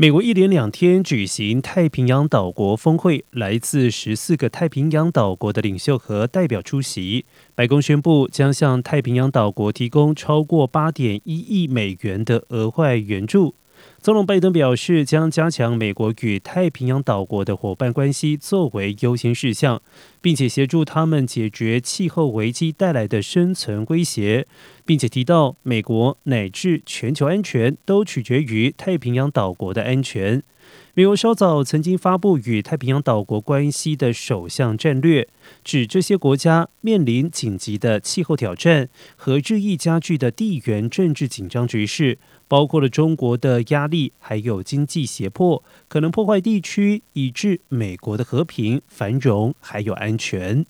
美国一连两天举行太平洋岛国峰会，来自十四个太平洋岛国的领袖和代表出席。白宫宣布将向太平洋岛国提供超过八点一亿美元的额外援助。总统拜登表示，将加强美国与太平洋岛国的伙伴关系作为优先事项，并且协助他们解决气候危机带来的生存威胁，并且提到美国乃至全球安全都取决于太平洋岛国的安全。美国稍早曾经发布与太平洋岛国关系的首项战略，指这些国家面临紧急的气候挑战和日益加剧的地缘政治紧张局势，包括了中国的压力，还有经济胁迫，可能破坏地区以致美国的和平、繁荣还有安全。